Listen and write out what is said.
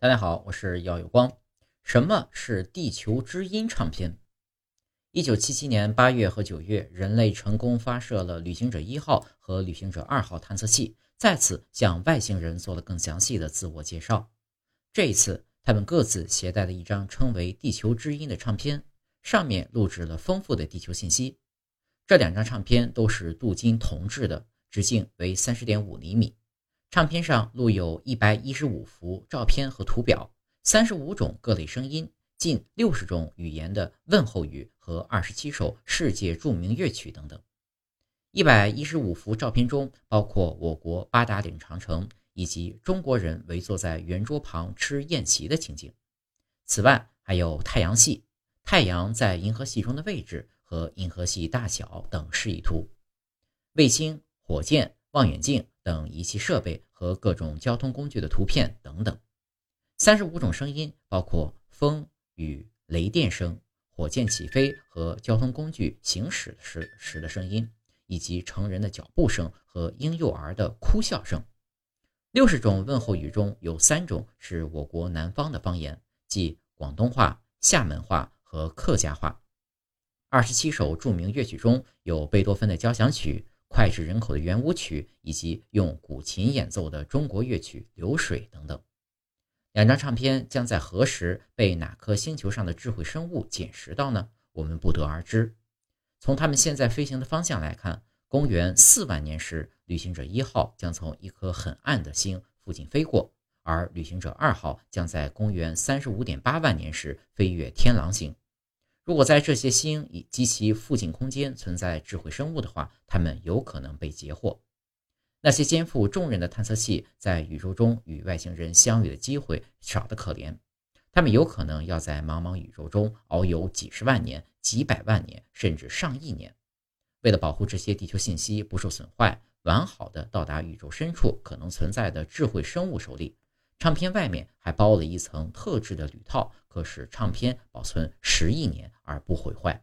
大家好，我是耀有光。什么是地球之音唱片？一九七七年八月和九月，人类成功发射了旅行者一号和旅行者二号探测器，再次向外星人做了更详细的自我介绍。这一次，他们各自携带了一张称为《地球之音》的唱片，上面录制了丰富的地球信息。这两张唱片都是镀金铜制的，直径为三十点五厘米。唱片上录有一百一十五幅照片和图表，三十五种各类声音，近六十种语言的问候语和二十七首世界著名乐曲等等。一百一十五幅照片中包括我国八达岭长城以及中国人围坐在圆桌旁吃宴席的情景。此外，还有太阳系、太阳在银河系中的位置和银河系大小等示意图，卫星、火箭、望远镜。等仪器设备和各种交通工具的图片等等，三十五种声音包括风、雨、雷电声、火箭起飞和交通工具行驶时时的声音，以及成人的脚步声和婴幼儿的哭笑声。六十种问候语中有三种是我国南方的方言，即广东话、厦门话和客家话。二十七首著名乐曲中有贝多芬的交响曲。脍炙人口的圆舞曲，以及用古琴演奏的中国乐曲《流水》等等。两张唱片将在何时被哪颗星球上的智慧生物捡拾到呢？我们不得而知。从他们现在飞行的方向来看，公元四万年时，旅行者一号将从一颗很暗的星附近飞过，而旅行者二号将在公元三十五点八万年时飞越天狼星。如果在这些星以及其附近空间存在智慧生物的话，它们有可能被截获。那些肩负重任的探测器在宇宙中与外星人相遇的机会少得可怜，他们有可能要在茫茫宇宙中遨游几十万年、几百万年，甚至上亿年。为了保护这些地球信息不受损坏，完好的到达宇宙深处可能存在的智慧生物手里。唱片外面还包了一层特制的铝套，可使唱片保存十亿年而不毁坏。